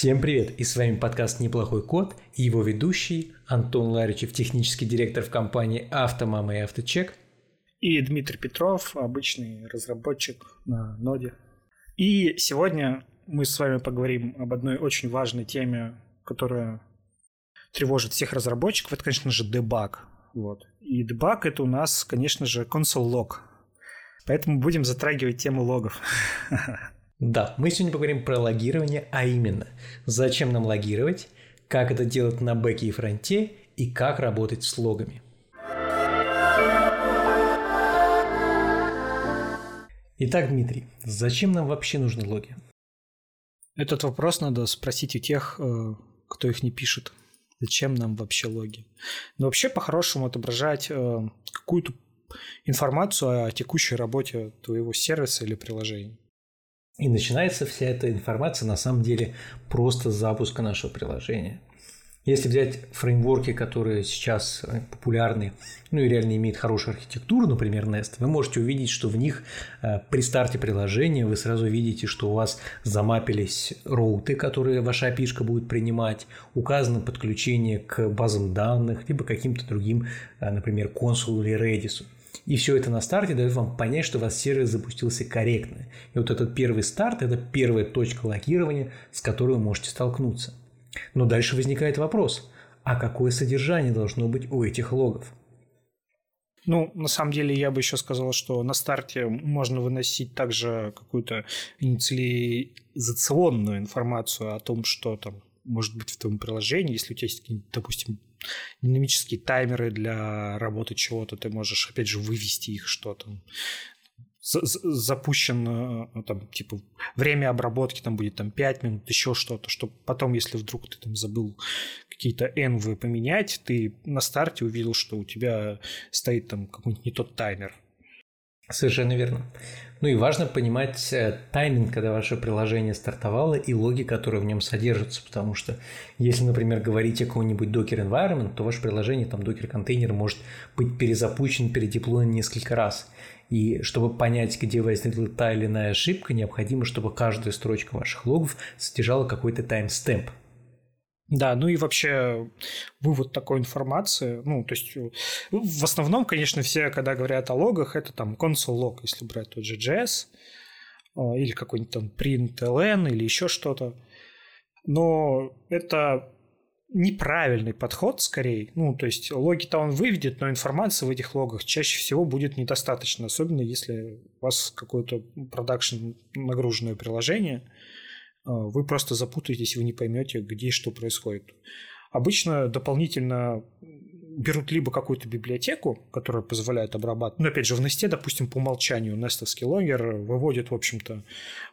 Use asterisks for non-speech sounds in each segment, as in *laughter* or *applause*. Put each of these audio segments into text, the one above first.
Всем привет! И с вами подкаст «Неплохой код» и его ведущий Антон Ларичев, технический директор в компании «Автомама» и «Авточек». И Дмитрий Петров, обычный разработчик на ноде. И сегодня мы с вами поговорим об одной очень важной теме, которая тревожит всех разработчиков. Это, конечно же, дебаг. Вот. И дебаг – это у нас, конечно же, console log. Поэтому будем затрагивать тему логов. *laughs* Да, мы сегодня поговорим про логирование, а именно, зачем нам логировать, как это делать на бэке и фронте и как работать с логами. Итак, Дмитрий, зачем нам вообще нужны логи? Этот вопрос надо спросить у тех, э, кто их не пишет. Зачем нам вообще логи? Но вообще, по-хорошему, отображать э, какую-то информацию о текущей работе твоего сервиса или приложения. И начинается вся эта информация на самом деле просто с запуска нашего приложения. Если взять фреймворки, которые сейчас э, популярны, ну и реально имеют хорошую архитектуру, например, Nest, вы можете увидеть, что в них э, при старте приложения вы сразу видите, что у вас замапились роуты, которые ваша API будет принимать, указано подключение к базам данных, либо каким-то другим, э, например, консулу или Redis. И все это на старте дает вам понять, что у вас сервис запустился корректно. И вот этот первый старт – это первая точка логирования, с которой вы можете столкнуться. Но дальше возникает вопрос, а какое содержание должно быть у этих логов? Ну, на самом деле, я бы еще сказал, что на старте можно выносить также какую-то инициализационную информацию о том, что там может быть в твоем приложении, если у тебя есть, допустим, динамические таймеры для работы чего-то, ты можешь, опять же, вывести их что-то. Запущен, э, там, типа, время обработки там будет там 5 минут, еще что-то, чтобы потом, если вдруг ты там забыл какие-то энвы поменять, ты на старте увидел, что у тебя стоит там какой-нибудь не тот таймер. Совершенно верно. Ну и важно понимать э, тайминг, когда ваше приложение стартовало, и логи, которые в нем содержатся, потому что если, например, говорить о каком-нибудь Docker environment, то ваше приложение, там, Docker контейнер может быть перезапущен, передеплоен несколько раз. И чтобы понять, где возникла та или иная ошибка, необходимо, чтобы каждая строчка ваших логов содержала какой-то таймстемп. Да, ну и вообще вывод такой информации, ну, то есть э, в основном, конечно, все, когда говорят о логах, это там console log, если брать тот же JS, э, или какой-нибудь там println, или еще что-то. Но это неправильный подход скорее. Ну, то есть логи-то он выведет, но информации в этих логах чаще всего будет недостаточно, особенно если у вас какое-то продакшн нагруженное приложение – а, вы просто запутаетесь, вы не поймете, где и что происходит. Обычно дополнительно берут либо какую-то библиотеку, которая позволяет обрабатывать, ну, опять же, в Nest, допустим, по умолчанию нестовский логер выводит, в общем-то,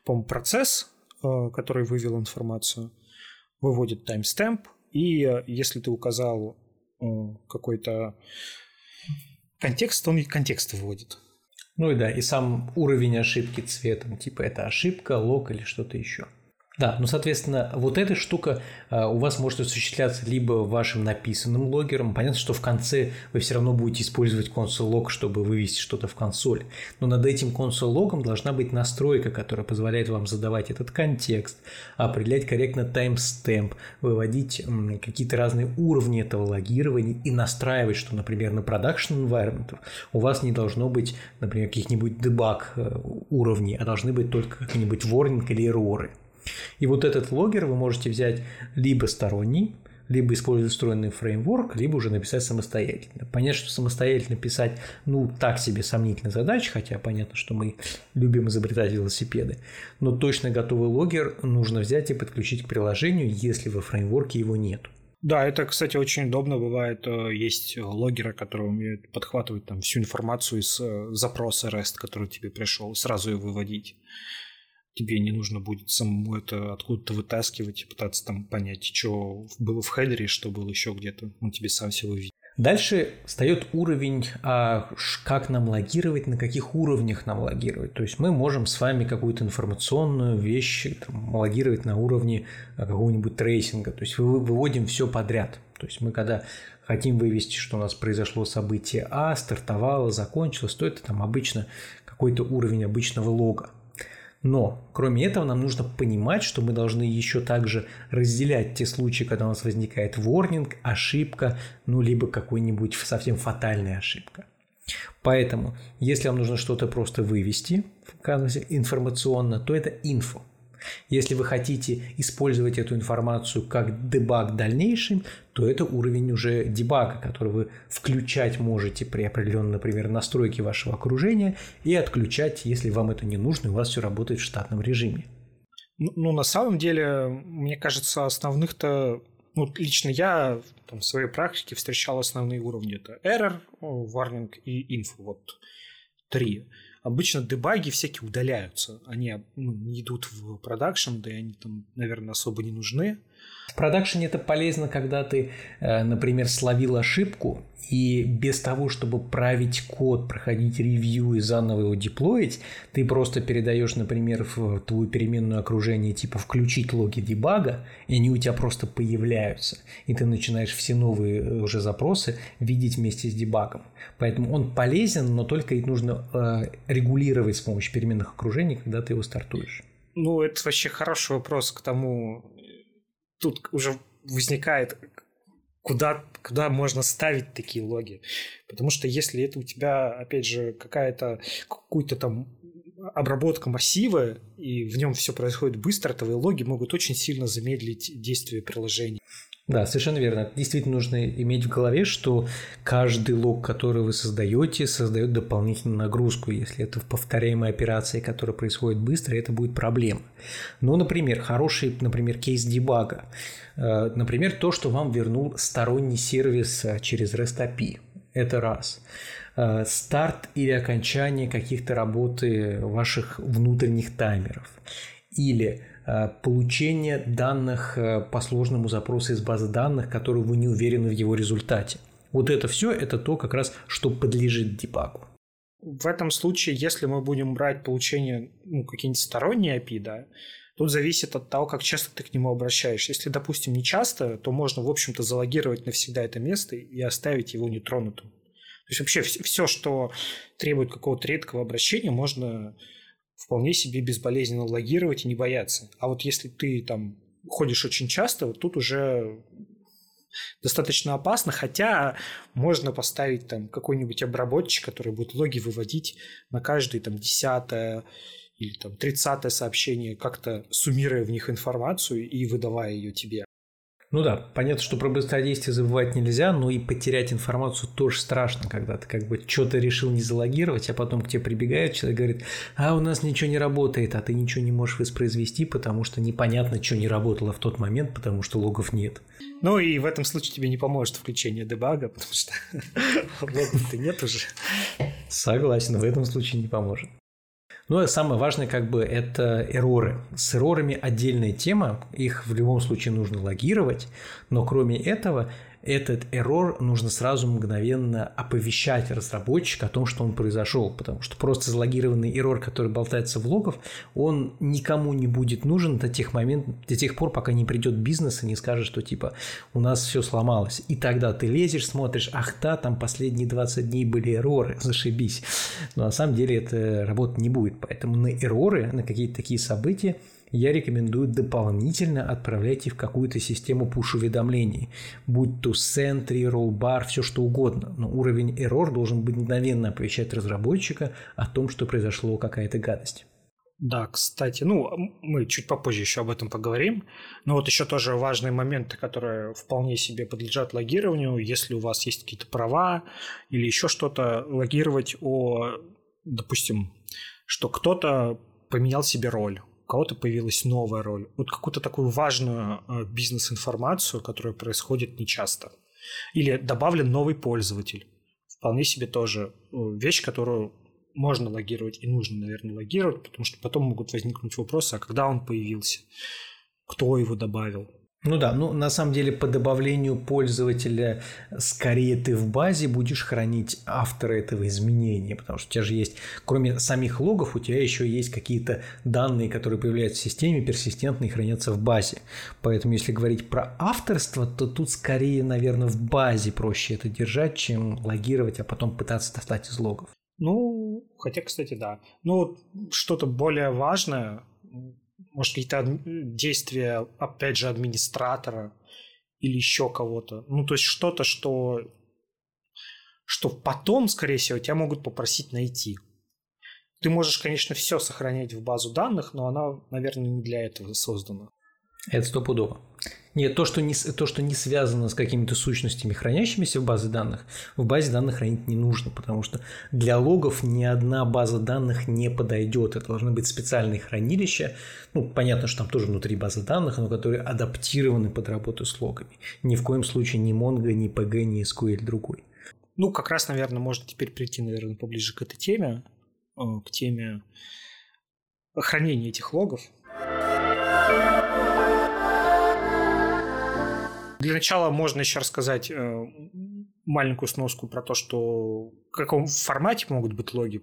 по процесс, а, который вывел информацию, выводит таймстемп, и если ты указал какой-то контекст, он и контекст выводит. Ну и да, и сам уровень ошибки цветом, типа это ошибка, лог или что-то еще. Да, ну, соответственно, вот эта штука а, у вас может осуществляться либо вашим написанным логером. Понятно, что в конце вы все равно будете использовать консоль лог, чтобы вывести что-то в консоль. Но над этим консоль логом должна быть настройка, которая позволяет вам задавать этот контекст, определять корректно таймстемп, выводить какие-то разные уровни этого логирования и настраивать, что, например, на продакшн environment у вас не должно быть, например, каких-нибудь дебаг э, уровней, а должны быть только какие-нибудь warning или эроры. И вот этот логер вы можете взять либо сторонний, либо использовать встроенный фреймворк, либо уже написать самостоятельно. Понятно, что самостоятельно писать, ну, так себе сомнительная задача, хотя понятно, что мы любим изобретать велосипеды, но точно готовый логер нужно взять и подключить к приложению, если во фреймворке его нет. Да, это, кстати, очень удобно бывает. Э, есть логеры, которые умеют подхватывать там всю информацию из э, запроса REST, который тебе пришел, сразу ее выводить тебе не нужно будет самому это откуда-то вытаскивать и пытаться там понять, что было в хедере, что было еще где-то. Он тебе сам все выведет. Дальше встает уровень, а как нам логировать, на каких уровнях нам логировать. То есть мы можем с вами какую-то информационную вещь там, логировать на уровне а, какого-нибудь трейсинга. То есть мы выводим все подряд. То есть мы когда хотим вывести, что у нас произошло событие А, стартовало, закончилось, то это там обычно какой-то уровень обычного лога. Но, кроме этого, нам нужно понимать, что мы должны еще также разделять те случаи, когда у нас возникает warning, ошибка, ну, либо какой-нибудь совсем фатальная ошибка. Поэтому, если вам нужно что-то просто вывести информационно, то это инфо. Если вы хотите использовать эту информацию как дебаг в дальнейшем, то это уровень уже дебага, который вы включать можете при определенной, например, настройке вашего окружения и отключать, если вам это не нужно, и у вас все работает в штатном режиме. Ну, ну на самом деле, мне кажется, основных-то ну, лично я там, в своей практике встречал основные уровни. Это error, warning и info. Вот три обычно дебаги всякие удаляются. Они ну, не идут в продакшн, да и они там, наверное, особо не нужны. В продакшене это полезно, когда ты, э, например, словил ошибку, и без того, чтобы править код, проходить ревью и заново его деплоить, ты просто передаешь, например, в твою переменную окружение типа включить логи дебага, и они у тебя просто появляются. И ты начинаешь все новые э, уже запросы видеть вместе с дебагом. Поэтому он полезен, но только их нужно э, регулировать с помощью переменных окружений, когда ты его стартуешь. Ну, это вообще хороший вопрос к тому, тут уже возникает, куда, куда можно ставить такие логи. Потому что если это у тебя, опять же, какая-то какую-то там обработка массива, и в нем все происходит быстро, твои логи могут очень сильно замедлить действие приложения. Да, совершенно верно. Действительно нужно иметь в голове, что каждый лог, который вы создаете, создает дополнительную нагрузку. Если это в повторяемой операции, которая происходит быстро, это будет проблема. Ну, например, хороший, например, кейс дебага. Э, например, то, что вам вернул сторонний сервис э, через REST API. Это раз э, старт или окончание каких-то работы ваших внутренних таймеров. Или получение данных э, по сложному запросу из базы данных, которые вы не уверены в его результате. Вот это все, это то как раз, что подлежит дебагу. В этом случае, если мы будем брать получение ну, какие-нибудь сторонние API, да, тут зависит от того, как часто ты к нему обращаешься. Если, допустим, не часто, то можно, в общем-то, залогировать навсегда это место и оставить его нетронутым. То есть вообще все, что требует какого-то редкого обращения, можно вполне себе безболезненно логировать и не бояться. А вот если ты там ходишь очень часто, вот тут уже достаточно опасно, хотя можно поставить там какой-нибудь обработчик, который будет логи выводить на каждый там десятое или там тридцатое сообщение, как-то суммируя в них информацию и выдавая ее тебе. Ну да, понятно, что про быстродействие забывать нельзя, но и потерять информацию тоже страшно, когда ты как бы что-то решил не залогировать, а потом к тебе прибегает человек говорит, а у нас ничего не работает, а ты ничего не можешь воспроизвести, потому что непонятно, что не работало в тот момент, потому что логов нет. Ну и в этом случае тебе не поможет включение дебага, *laughs* потому что *laughs* логов-то нет уже. Согласен, в этом случае не поможет. Ну и самое важное, как бы, это эроры. С эрорами отдельная тема, их в любом случае нужно логировать, но кроме этого этот error нужно сразу мгновенно оповещать разработчика о том, что он произошел, потому что просто залогированный error, который болтается в логов, он никому не будет нужен до тех моментов, до тех пор, пока не придет бизнес и не скажет, что типа у нас все сломалось. И тогда ты лезешь, смотришь, ах да, там последние 20 дней были эроры, зашибись. Но на самом деле это работать не будет, поэтому на эроры, на какие-то такие события я рекомендую дополнительно отправлять их в какую-то систему пуш-уведомлений, будь то Sentry, Rollbar, все что угодно. Но уровень error должен быть мгновенно оповещать разработчика о том, что произошло какая-то гадость. Да, кстати, ну, мы чуть попозже еще об этом поговорим. Но вот еще тоже важные моменты, которые вполне себе подлежат логированию. Если у вас есть какие-то права или еще что-то, логировать о, допустим, что кто-то поменял себе роль кого-то появилась новая роль. Вот какую-то такую важную э, бизнес-информацию, которая происходит нечасто. Или добавлен новый пользователь. Вполне себе тоже э, вещь, которую можно логировать и нужно, наверное, логировать, потому что потом могут возникнуть вопросы, а когда он появился, кто его добавил, ну да, ну на самом деле по добавлению пользователя скорее ты в базе будешь хранить автора этого изменения, потому что у тебя же есть, кроме самих логов, у тебя еще есть какие-то данные, которые появляются в системе, персистентные, хранятся в базе. Поэтому если говорить про авторство, то тут скорее, наверное, в базе проще это держать, чем логировать, а потом пытаться достать из логов. Ну, хотя, кстати, да. Ну, что-то более важное, может, какие-то действия, опять же, администратора или еще кого-то. Ну, то есть что-то, что, что потом, скорее всего, тебя могут попросить найти. Ты можешь, конечно, все сохранять в базу данных, но она, наверное, не для этого создана. Это стопудово. Нет, то что, не, то, что не связано с какими-то сущностями, хранящимися в базе данных, в базе данных хранить не нужно, потому что для логов ни одна база данных не подойдет. Это должны быть специальные хранилища. Ну, понятно, что там тоже внутри базы данных, но которые адаптированы под работу с логами. Ни в коем случае ни Mongo, ни PG, ни SQL другой. Ну, как раз, наверное, можно теперь прийти, наверное, поближе к этой теме, э, к теме хранения этих логов. Для начала можно еще рассказать э, маленькую сноску про то, что в каком формате могут быть логи.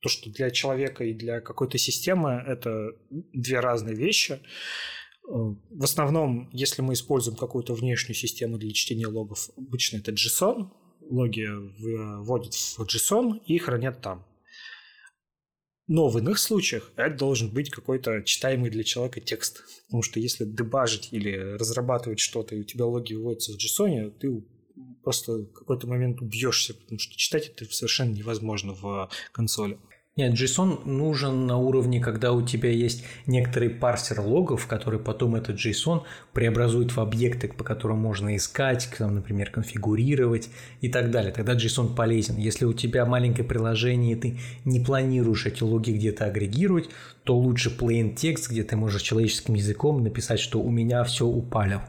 То, что для человека и для какой-то системы это две разные вещи. Э, в основном, если мы используем какую-то внешнюю систему для чтения логов, обычно это JSON. Логи вводят в JSON и хранят там. Но в иных случаях это должен быть какой-то читаемый для человека текст. Потому что если дебажить или разрабатывать что-то, и у тебя логи выводятся в JSON, ты просто в какой-то момент убьешься, потому что читать это совершенно невозможно в консоли. Нет, JSON нужен на уровне, когда у тебя есть некоторый парсер логов, который потом этот JSON преобразует в объекты, по которым можно искать, там, например, конфигурировать и так далее. Тогда JSON полезен. Если у тебя маленькое приложение, и ты не планируешь эти логи где-то агрегировать, то лучше plain текст, где ты можешь человеческим языком написать, что у меня все упали.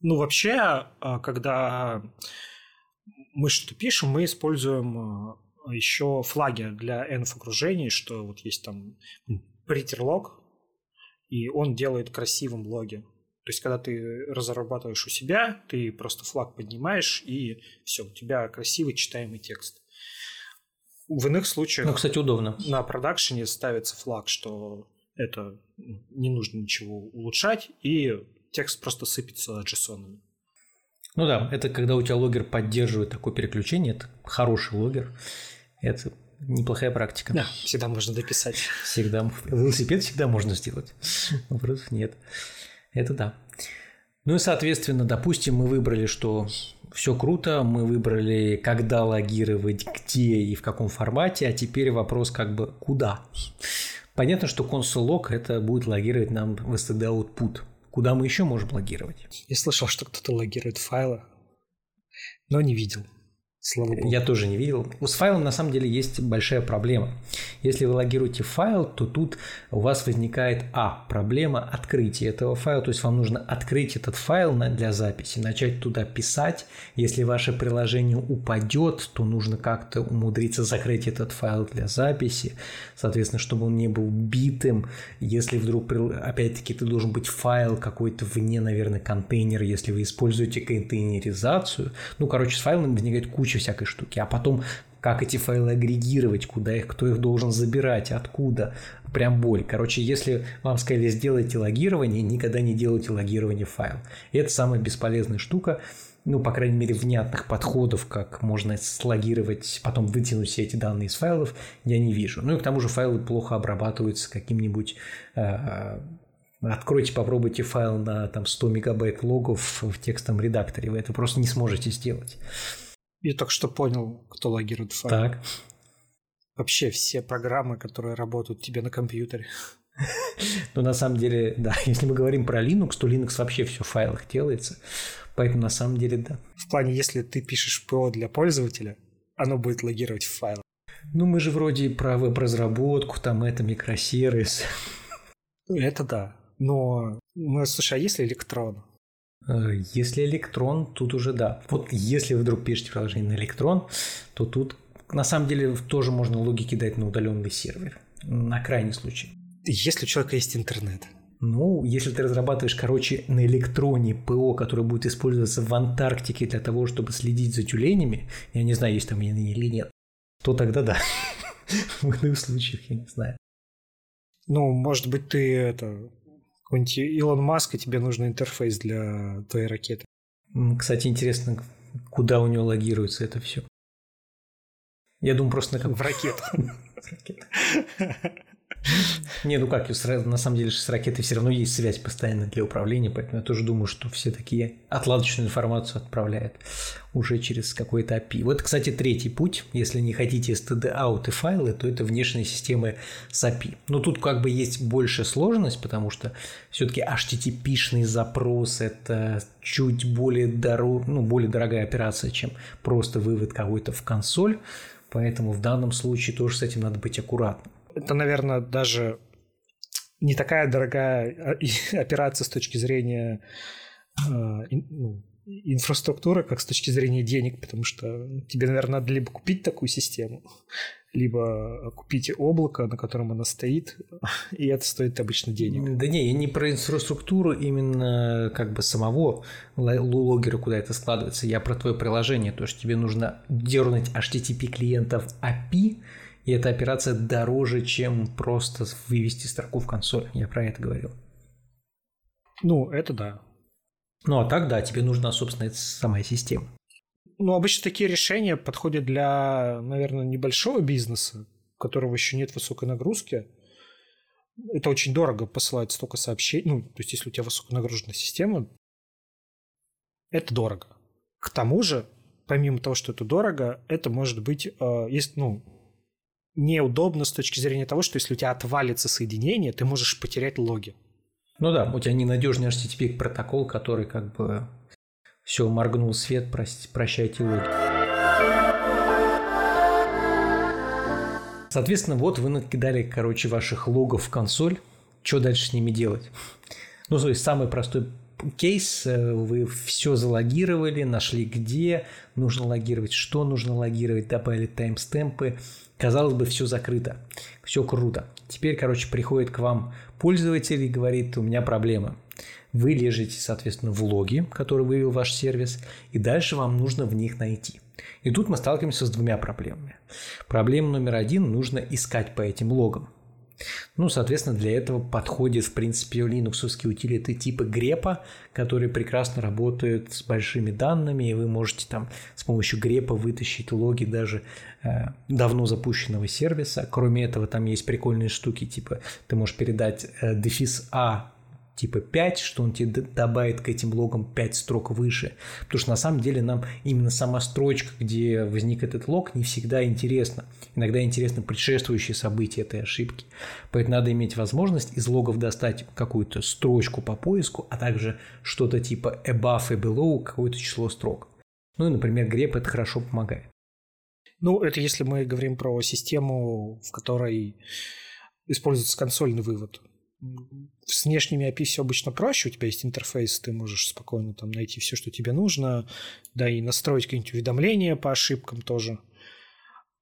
Ну, вообще, а, когда мы что-то пишем, мы используем а, еще флаги для env окружений, что вот есть там log, и он делает красивым логи. То есть, когда ты разрабатываешь у себя, ты просто флаг поднимаешь, и все, у тебя красивый читаемый текст. В иных случаях... Ну, кстати, удобно. На продакшене ставится флаг, что это не нужно ничего улучшать, и текст просто сыпется JSON. Ну да, это когда у тебя логер поддерживает такое переключение, это хороший логер. Это неплохая практика. Да, всегда можно дописать. Всегда. Велосипед всегда можно сделать. Вопросов нет. Это да. Ну и, соответственно, допустим, мы выбрали, что все круто, мы выбрали, когда логировать, где и в каком формате, а теперь вопрос как бы куда. Понятно, что console log это будет логировать нам в std output. Куда мы еще можем логировать? Я слышал, что кто-то логирует файлы, но не видел. Слава богу. Я тоже не видел. С файлом на самом деле есть большая проблема. Если вы логируете файл, то тут у вас возникает А. Проблема открытия этого файла. То есть вам нужно открыть этот файл для записи, начать туда писать. Если ваше приложение упадет, то нужно как-то умудриться закрыть этот файл для записи. Соответственно, чтобы он не был битым. Если вдруг, опять-таки, ты должен быть файл какой-то вне, наверное, контейнер, если вы используете контейнеризацию. Ну, короче, с файлом возникает куча куча всякой штуки. А потом как эти файлы агрегировать, куда их, кто их должен забирать, откуда. Прям боль. Короче, если вам сказали, сделайте логирование, никогда не делайте логирование файл. Это самая бесполезная штука, ну, по крайней мере, внятных подходов, как можно слогировать, потом вытянуть все эти данные из файлов, я не вижу. Ну и к тому же файлы плохо обрабатываются каким-нибудь э, Откройте, попробуйте файл на там, 100 мегабайт логов в текстовом редакторе, вы это просто не сможете сделать. Я только что понял, кто логирует файл. Так. Вообще все программы, которые работают тебе на компьютере. Ну, на самом деле, да. *laughs* Если мы говорим про Linux, то Linux вообще все в файлах делается. Поэтому на самом деле, да. В плане, если ты пишешь ПО для пользователя, оно будет логировать в файлах. Ну, мы же вроде про веб-разработку, там это микросервис. Это да. Но, ну, слушай, а если электрон? Э, если электрон, тут уже да. Вот если вы вдруг пишете приложение на электрон, то тут на самом деле тоже можно логики дать на удаленный сервер. На крайний случай. Если у человека есть интернет. Ну, если ты разрабатываешь, короче, на электроне ПО, которое будет использоваться в Антарктике для того, чтобы следить за тюленями, я не знаю, есть там они или нет, то тогда да. *laughs* В иных случаях я не знаю. Ну, может быть, ты это какой-нибудь Илон Маск, и тебе нужен интерфейс для твоей ракеты. Кстати, интересно, куда у него логируется это все. Я думаю, просто на как... В ракету. *laughs* *laughs* Не, ну как, на самом деле с ракетой все равно есть связь постоянно для управления, поэтому я тоже думаю, что все такие отладочную информацию отправляют уже через какой-то API. Вот, кстати, третий путь, если не хотите std-out и файлы, то это внешние системы с API. Но тут как бы есть больше сложность, потому что все-таки HTTP-шный запрос – это чуть более, дорог, ну, более дорогая операция, чем просто вывод какой-то в консоль, поэтому в данном случае тоже с этим надо быть аккуратным это, наверное, даже не такая дорогая а, *laughs* операция с точки зрения э, ну, инфраструктуры, как с точки зрения денег, потому что тебе, наверное, надо либо купить такую систему, либо купить облако, на котором она стоит, *laughs* и это стоит обычно денег. Да не, я не про инфраструктуру именно как бы самого логера, куда это складывается, я про твое приложение, то, что тебе нужно дернуть HTTP клиентов API, и эта операция дороже, чем просто вывести строку в консоль. Я про это говорил. Ну, это да. Ну, а так, да, тебе нужна, собственно, эта самая система. Ну, обычно такие решения подходят для, наверное, небольшого бизнеса, у которого еще нет высокой нагрузки. Это очень дорого посылать столько сообщений. Ну, то есть, если у тебя высоконагруженная система, это дорого. К тому же, помимо того, что это дорого, это может быть, э, есть, ну, неудобно с точки зрения того, что если у тебя отвалится соединение, ты можешь потерять логи. Ну да, у тебя ненадежный HTTP протокол, который как бы все, моргнул свет, прости, прощайте логи. Соответственно, вот вы накидали, короче, ваших логов в консоль. Что дальше с ними делать? Ну, то есть самый простой кейс, э, вы все залогировали, нашли где нужно логировать, что нужно логировать, добавили таймстемпы, Казалось бы, все закрыто, все круто. Теперь, короче, приходит к вам пользователь и говорит, у меня проблема. Вы лежите, соответственно, в логи, который вывел ваш сервис, и дальше вам нужно в них найти. И тут мы сталкиваемся с двумя проблемами. Проблема номер один – нужно искать по этим логам. Ну, соответственно, для этого подходит, в принципе, линуксовские утилиты типа грепа, которые прекрасно работают с большими данными, и вы можете там с помощью грепа вытащить логи даже э, давно запущенного сервиса. Кроме этого, там есть прикольные штуки, типа ты можешь передать э, дефис А типа 5, что он тебе добавит к этим логам 5 строк выше. Потому что на самом деле нам именно сама строчка, где возник этот лог, не всегда интересна. Иногда интересны предшествующие события этой ошибки. Поэтому надо иметь возможность из логов достать какую-то строчку по поиску, а также что-то типа above и below, какое-то число строк. Ну и, например, grep это хорошо помогает. Ну, это если мы говорим про систему, в которой используется консольный вывод с внешними API все обычно проще, у тебя есть интерфейс, ты можешь спокойно там найти все, что тебе нужно, да и настроить какие-нибудь уведомления по ошибкам тоже.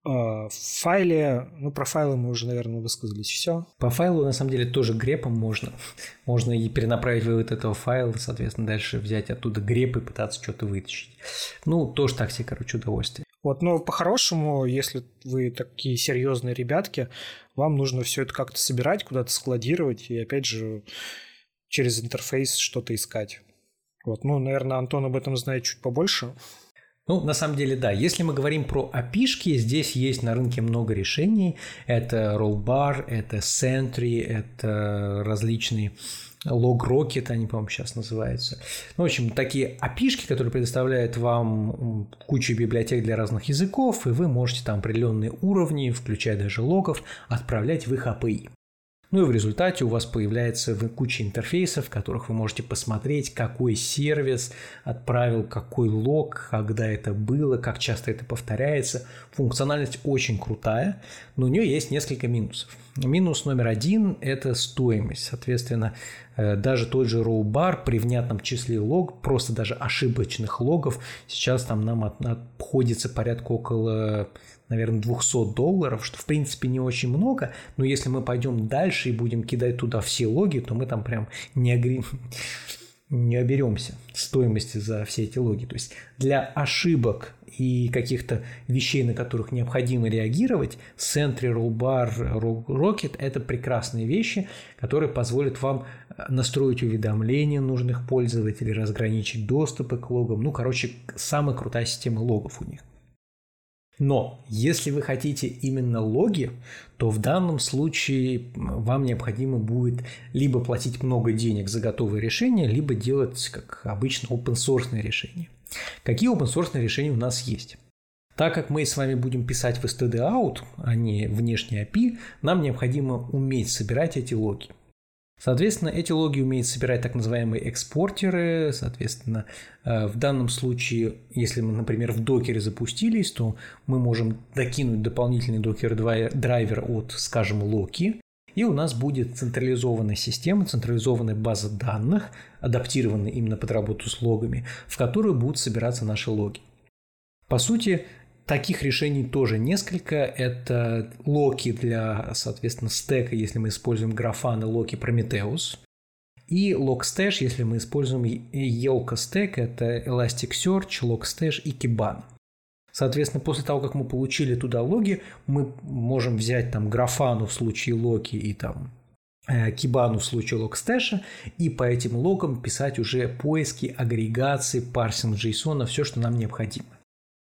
А, в файле, ну, про файлы мы уже, наверное, высказались все. По файлу, на самом деле, тоже грепом можно. *laughs* Можно и перенаправить вывод этого файла, соответственно, дальше взять оттуда греп и пытаться что-то вытащить. Ну, тоже так себе, короче, удовольствие. Вот, но по-хорошему, если вы такие серьезные ребятки, вам нужно все это как-то собирать, куда-то складировать и, опять же, через интерфейс что-то искать. Вот, ну, наверное, Антон об этом знает чуть побольше. Ну, на самом деле, да. Если мы говорим про api здесь есть на рынке много решений. Это Rollbar, это Sentry, это различные Log Rocket, они, по-моему, сейчас называются. Ну, в общем, такие api которые предоставляют вам кучу библиотек для разных языков, и вы можете там определенные уровни, включая даже логов, отправлять в их API. Ну и в результате у вас появляется куча интерфейсов, в которых вы можете посмотреть, какой сервис отправил какой лог, когда это было, как часто это повторяется. Функциональность очень крутая, но у нее есть несколько минусов. Минус номер один – это стоимость. Соответственно, даже тот же Rowbar при внятном числе лог, просто даже ошибочных логов, сейчас там нам обходится порядка около наверное, 200 долларов, что в принципе не очень много, но если мы пойдем дальше и будем кидать туда все логи, то мы там прям не, огр... *laughs* не оберемся стоимости за все эти логи. То есть для ошибок и каких-то вещей, на которых необходимо реагировать, Sentry, Rollbar, Rocket – это прекрасные вещи, которые позволят вам настроить уведомления нужных пользователей, разграничить доступы к логам. Ну, короче, самая крутая система логов у них. Но если вы хотите именно логи, то в данном случае вам необходимо будет либо платить много денег за готовые решения, либо делать, как обычно, open source решения. Какие open source решения у нас есть? Так как мы с вами будем писать в std out, а не внешний API, нам необходимо уметь собирать эти логи. Соответственно, эти логи умеют собирать так называемые экспортеры. Соответственно, э, в данном случае, если мы, например, в докере запустились, то мы можем докинуть дополнительный докер-драйвер от, скажем, Loki, и у нас будет централизованная система, централизованная база данных, адаптированная именно под работу с логами, в которую будут собираться наши логи. По сути, Таких решений тоже несколько. Это локи для, соответственно, стека, если мы используем графаны локи Prometheus. И Logstash, если мы используем Yelka Stack, это Elasticsearch, Logstash и Kiban. Соответственно, после того, как мы получили туда логи, мы можем взять там графану в случае локи и там кибану в случае логстэша и по этим логам писать уже поиски, агрегации, парсинг JSON, все, что нам необходимо.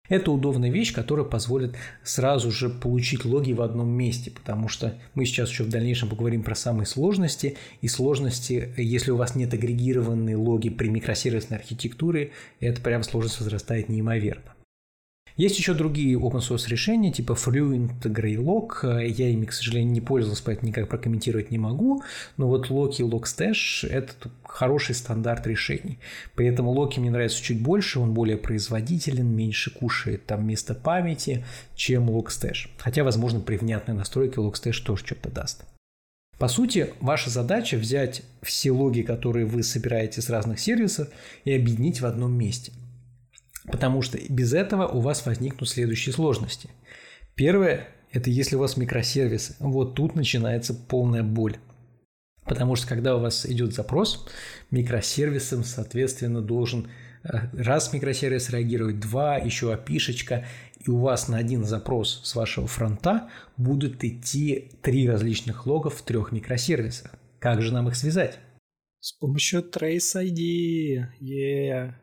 Это удобная вещь, которая позволит сразу же получить логи в одном месте, потому что мы сейчас еще в дальнейшем поговорим про самые сложности, и сложности, если у вас нет агрегированной логи при микросервисной архитектуре, это прям сложность возрастает неимоверно. Есть еще другие open source решения, типа Fluent Greylog. Я ими, к сожалению, не пользовался, поэтому никак прокомментировать не могу. Но вот Loki и Logstash – это хороший стандарт решений. При этом Loki мне нравится чуть больше, он более производителен, меньше кушает там место памяти, чем Logstash. Хотя, возможно, при внятной настройке Logstash тоже что-то даст. По сути, ваша задача взять все логи, которые вы собираете с разных сервисов, и объединить в одном месте – Потому что без этого у вас возникнут следующие сложности. Первое – это если у вас микросервисы. Вот тут начинается полная боль. Потому что когда у вас идет запрос, микросервисом, соответственно, должен э, раз микросервис реагировать, два, еще опишечка, и у вас на один запрос с вашего фронта будут идти три различных лога в трех микросервисах. Как же нам их связать? С помощью Trace ID. Yeah.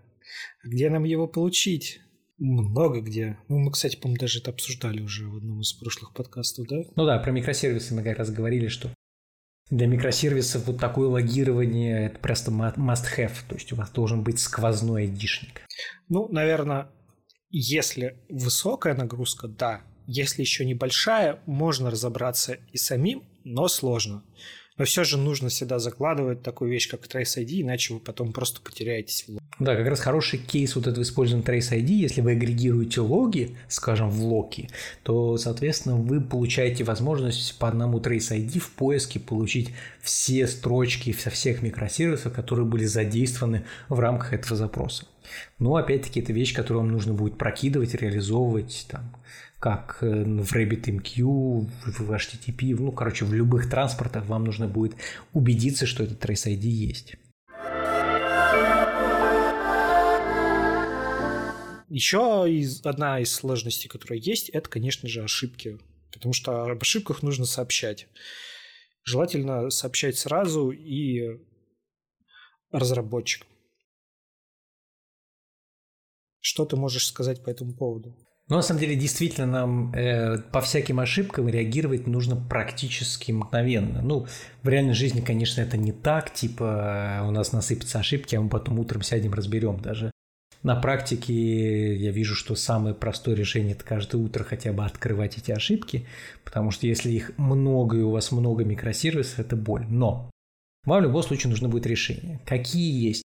Где нам его получить? Много где. Ну, мы, кстати, по-моему, даже это обсуждали уже в одном из прошлых подкастов, да? Ну да, про микросервисы мы как раз говорили, что для микросервисов вот такое логирование – это просто must-have, то есть у вас должен быть сквозной айдишник. Ну, наверное, если высокая нагрузка, да. Если еще небольшая, можно разобраться и самим, но сложно. Но все же нужно всегда закладывать такую вещь, как Trace ID, иначе вы потом просто потеряетесь в Да, как раз хороший кейс вот этого использования Trace ID, если вы агрегируете логи, скажем, в локи, то, соответственно, вы получаете возможность по одному Trace ID в поиске получить все строчки со всех микросервисов, которые были задействованы в рамках этого запроса. Но, опять-таки, это вещь, которую вам нужно будет прокидывать, реализовывать, там, как э, в RabbitMQ, в HTTP, ну, короче, в любых транспортах вам нужно будет убедиться, что этот Trace ID есть. Еще из, одна из сложностей, которая есть, это, конечно же, ошибки. Потому что об ошибках нужно сообщать. Желательно сообщать сразу и разработчикам. Что ты можешь сказать по этому поводу? Но на самом деле действительно нам э, по всяким ошибкам реагировать нужно практически мгновенно. Ну, в реальной жизни, конечно, это не так, типа у нас насыпятся ошибки, а мы потом утром сядем, разберем. Даже на практике я вижу, что самое простое решение – это каждое утро хотя бы открывать эти ошибки, потому что если их много и у вас много микросервисов, это боль. Но вам в любом случае нужно будет решение. Какие есть?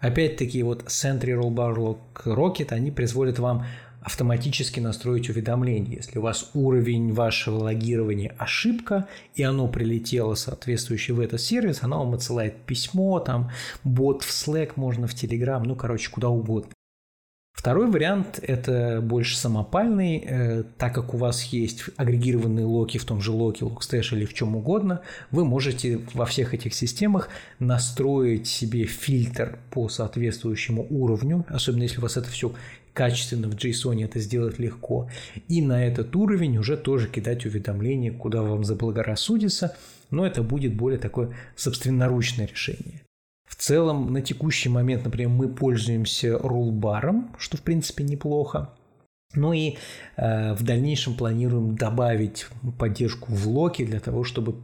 Опять-таки вот Sentry Rollbar Rocket, они позволят вам автоматически настроить уведомления. Если у вас уровень вашего логирования ошибка, и оно прилетело соответствующий в этот сервис, оно вам отсылает письмо, там бот в Slack, можно в Telegram, ну, короче, куда угодно. Второй вариант – это больше самопальный, э, так как у вас есть агрегированные логи в том же Loki, Logstash или в чем угодно, вы можете во всех этих системах настроить себе фильтр по соответствующему уровню, особенно если у вас это все качественно в JSON это сделать легко. И на этот уровень уже тоже кидать уведомления, куда вам заблагорассудится, но это будет более такое собственноручное решение. В целом, на текущий момент, например, мы пользуемся рулбаром, что в принципе неплохо. Ну и э, в дальнейшем планируем добавить поддержку в локи для того, чтобы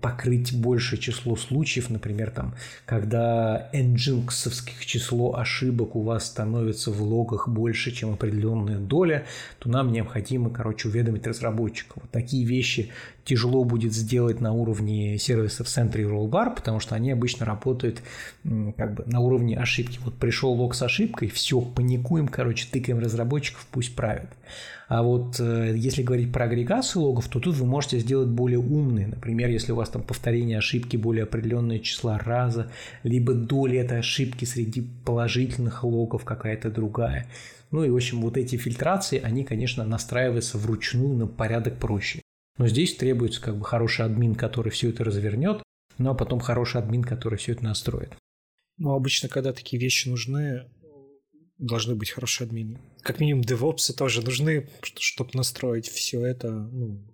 покрыть большее число случаев, например, там, когда nginx число ошибок у вас становится в логах больше, чем определенная доля, то нам необходимо, короче, уведомить разработчиков. Вот такие вещи тяжело будет сделать на уровне сервисов Sentry и Rollbar, потому что они обычно работают как бы на уровне ошибки. Вот пришел лог с ошибкой, все, паникуем, короче, тыкаем разработчиков, пусть правят. А вот э, если говорить про агрегацию логов, то тут вы можете сделать более умные. Например, если у вас там повторение ошибки более определенное числа раза, либо доля этой ошибки среди положительных логов какая-то другая. Ну и, в общем, вот эти фильтрации, они, конечно, настраиваются вручную на порядок проще. Но здесь требуется как бы хороший админ, который все это развернет, ну а потом хороший админ, который все это настроит. Ну, обычно, когда такие вещи нужны, должны быть хорошие админы. Как минимум, девопсы тоже нужны, чтобы настроить все это. Ну,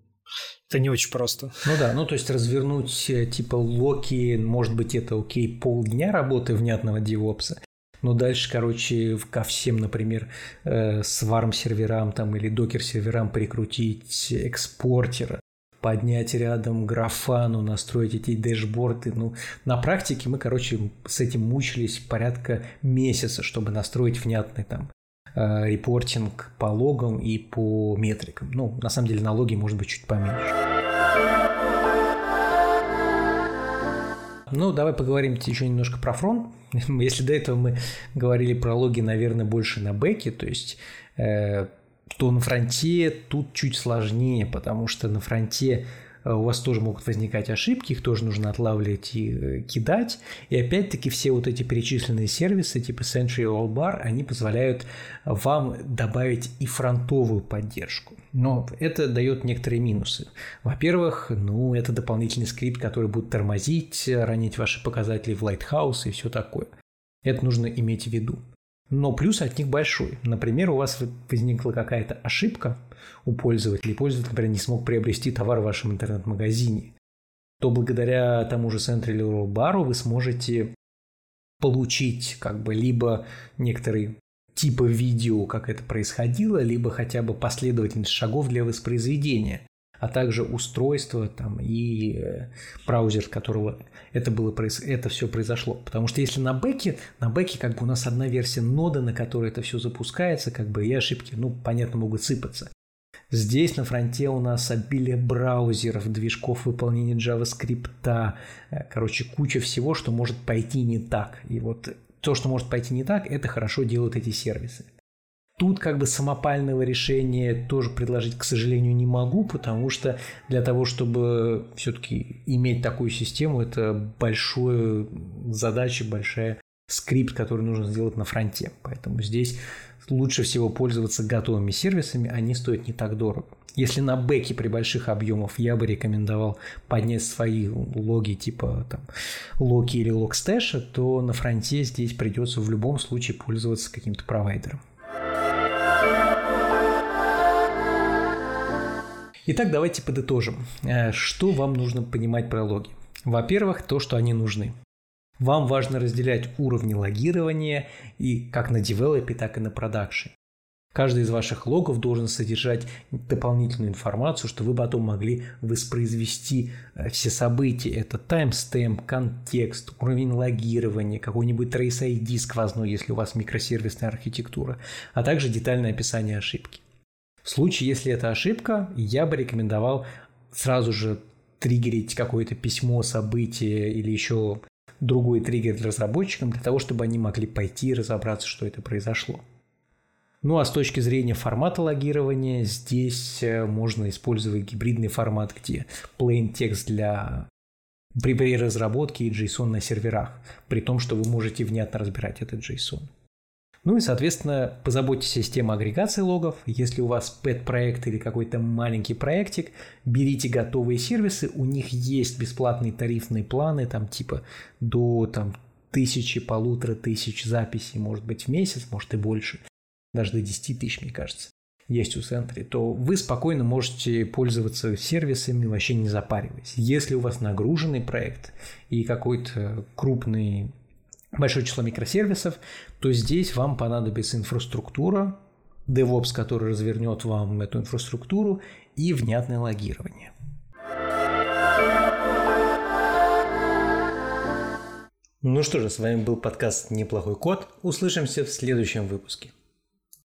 это не очень просто. Ну да, ну то есть развернуть э, типа локи, может быть, это окей, полдня работы внятного девопса, но дальше, короче, ко всем, например, э, сварм серверам там или докер серверам прикрутить экспортера, поднять рядом графану, настроить эти дэшборды. Ну, на практике мы, короче, с этим мучились порядка месяца, чтобы настроить внятный там э, репортинг по логам и по метрикам. Ну, на самом деле, налоги может быть чуть поменьше. Ну, давай поговорим еще немножко про фронт. *laughs* Если до этого мы говорили про логи, наверное, больше на бэке, то есть э, то на фронте тут чуть сложнее, потому что на фронте э, у вас тоже могут возникать ошибки, их тоже нужно отлавливать и э, кидать. И опять-таки все вот эти перечисленные сервисы типа Sentry All Bar, они позволяют вам добавить и фронтовую поддержку. Но это дает некоторые минусы. Во-первых, ну, это дополнительный скрипт, который будет тормозить, ранить ваши показатели в Lighthouse и все такое. Это нужно иметь в виду но плюс от них большой. Например, у вас возникла какая-то ошибка у пользователя, и пользователь, например, не смог приобрести товар в вашем интернет-магазине, то благодаря тому же Central бару вы сможете получить как бы либо некоторый типа видео, как это происходило, либо хотя бы последовательность шагов для воспроизведения а также устройство там, и э, браузер, которого это, было, это все произошло. Потому что если на бэке, на бэке как бы у нас одна версия ноды, на которой это все запускается, как бы и ошибки, ну, понятно, могут сыпаться. Здесь на фронте у нас обилие браузеров, движков выполнения JavaScript, э, короче, куча всего, что может пойти не так. И вот то, что может пойти не так, это хорошо делают эти сервисы. Тут как бы самопального решения тоже предложить, к сожалению, не могу, потому что для того, чтобы все-таки иметь такую систему, это большая задача, большая скрипт, который нужно сделать на фронте. Поэтому здесь лучше всего пользоваться готовыми сервисами, они стоят не так дорого. Если на бэке при больших объемах я бы рекомендовал поднять свои логи типа там локи или логстэша, то на фронте здесь придется в любом случае пользоваться каким-то провайдером. Итак, давайте подытожим. Э, что вам нужно понимать про логи? Во-первых, то, что они нужны. Вам важно разделять уровни логирования и как на девелопе, так и на продакшене. Каждый из ваших логов должен содержать дополнительную информацию, что вы потом могли воспроизвести э, все события. Это timestamp, контекст, уровень логирования, какой-нибудь Trace ID сквозной, если у вас микросервисная архитектура, а также детальное описание ошибки. В случае, если это ошибка, я бы рекомендовал сразу же триггерить какое-то письмо, событие или еще другой триггер для разработчикам, для того, чтобы они могли пойти и разобраться, что это произошло. Ну а с точки зрения формата логирования, здесь э, можно использовать гибридный формат, где plain текст для при разработке и JSON на серверах, при том, что вы можете внятно разбирать этот JSON. Ну и, соответственно, позаботьтесь о системе агрегации логов. Если у вас пэт-проект или какой-то маленький проектик, берите готовые сервисы, у них есть бесплатные тарифные планы, там типа до там, тысячи, полутора тысяч записей, может быть, в месяц, может и больше, даже до 10 тысяч, мне кажется, есть у Сентри, то вы спокойно можете пользоваться сервисами, вообще не запариваясь. Если у вас нагруженный проект и какой-то крупный большое число микросервисов, то здесь вам понадобится инфраструктура, DevOps, который развернет вам эту инфраструктуру, и внятное логирование. Ну что же, с вами был подкаст «Неплохой код». Услышимся в следующем выпуске.